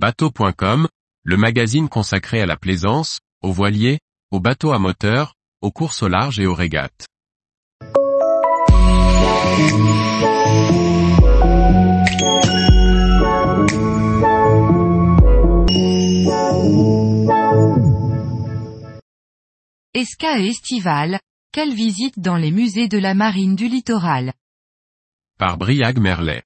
Bateau.com, le magazine consacré à la plaisance, aux voiliers, aux bateaux à moteur, aux courses au large et aux régates. Esca et estival, quelle visite dans les musées de la marine du littoral. Par Briag Merlet.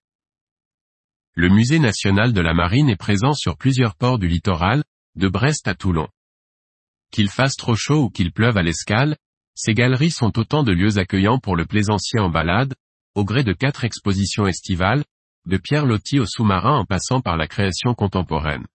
Le musée national de la marine est présent sur plusieurs ports du littoral, de Brest à Toulon. Qu'il fasse trop chaud ou qu'il pleuve à l'escale, ces galeries sont autant de lieux accueillants pour le plaisancier en balade, au gré de quatre expositions estivales, de Pierre Loti au sous-marin en passant par la création contemporaine.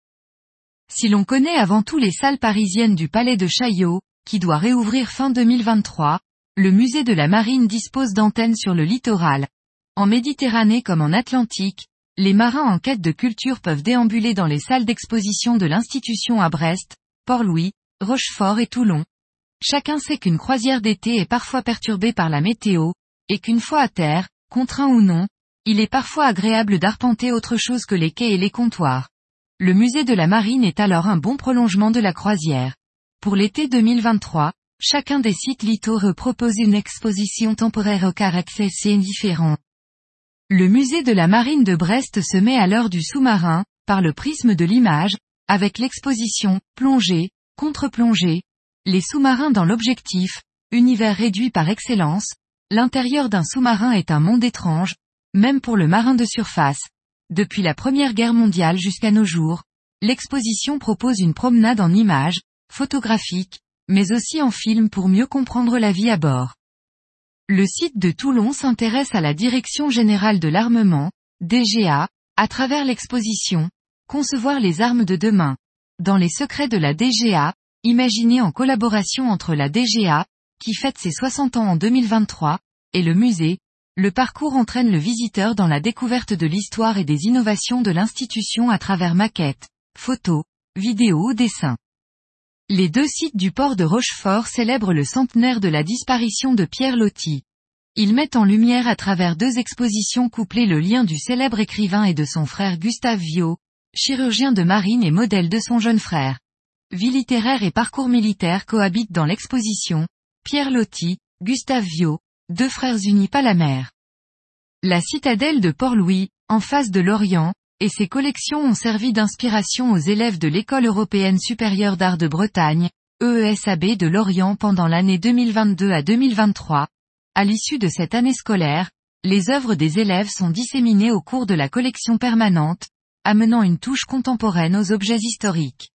Si l'on connaît avant tout les salles parisiennes du Palais de Chaillot, qui doit réouvrir fin 2023, le musée de la marine dispose d'antennes sur le littoral. En Méditerranée comme en Atlantique, les marins en quête de culture peuvent déambuler dans les salles d'exposition de l'institution à Brest, Port-Louis, Rochefort et Toulon. Chacun sait qu'une croisière d'été est parfois perturbée par la météo, et qu'une fois à terre, contraint ou non, il est parfois agréable d'arpenter autre chose que les quais et les comptoirs. Le musée de la marine est alors un bon prolongement de la croisière. Pour l'été 2023, chacun des sites littoraux propose une exposition temporaire au caractère différent. Le musée de la marine de Brest se met à l'heure du sous-marin, par le prisme de l'image, avec l'exposition, plongée, contre-plongée, les sous-marins dans l'objectif, univers réduit par excellence, l'intérieur d'un sous-marin est un monde étrange, même pour le marin de surface. Depuis la Première Guerre mondiale jusqu'à nos jours, l'exposition propose une promenade en images, photographique, mais aussi en film pour mieux comprendre la vie à bord. Le site de Toulon s'intéresse à la Direction Générale de l'Armement, DGA, à travers l'exposition, Concevoir les armes de demain. Dans les secrets de la DGA, imaginé en collaboration entre la DGA, qui fête ses 60 ans en 2023, et le musée, le parcours entraîne le visiteur dans la découverte de l'histoire et des innovations de l'institution à travers maquettes, photos, vidéos ou dessins. Les deux sites du port de Rochefort célèbrent le centenaire de la disparition de Pierre Loti. Ils mettent en lumière à travers deux expositions couplées le lien du célèbre écrivain et de son frère Gustave Viau, chirurgien de marine et modèle de son jeune frère. Vie littéraire et parcours militaire cohabitent dans l'exposition, Pierre Loti, Gustave Viau, deux frères unis pas la mer. La citadelle de Port-Louis, en face de l'Orient, et ses collections ont servi d'inspiration aux élèves de l'École européenne supérieure d'art de Bretagne, EESAB de Lorient pendant l'année 2022 à 2023. À l'issue de cette année scolaire, les œuvres des élèves sont disséminées au cours de la collection permanente, amenant une touche contemporaine aux objets historiques.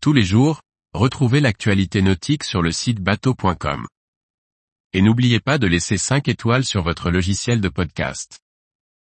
Tous les jours, retrouvez l'actualité nautique sur le site bateau.com. Et n'oubliez pas de laisser 5 étoiles sur votre logiciel de podcast.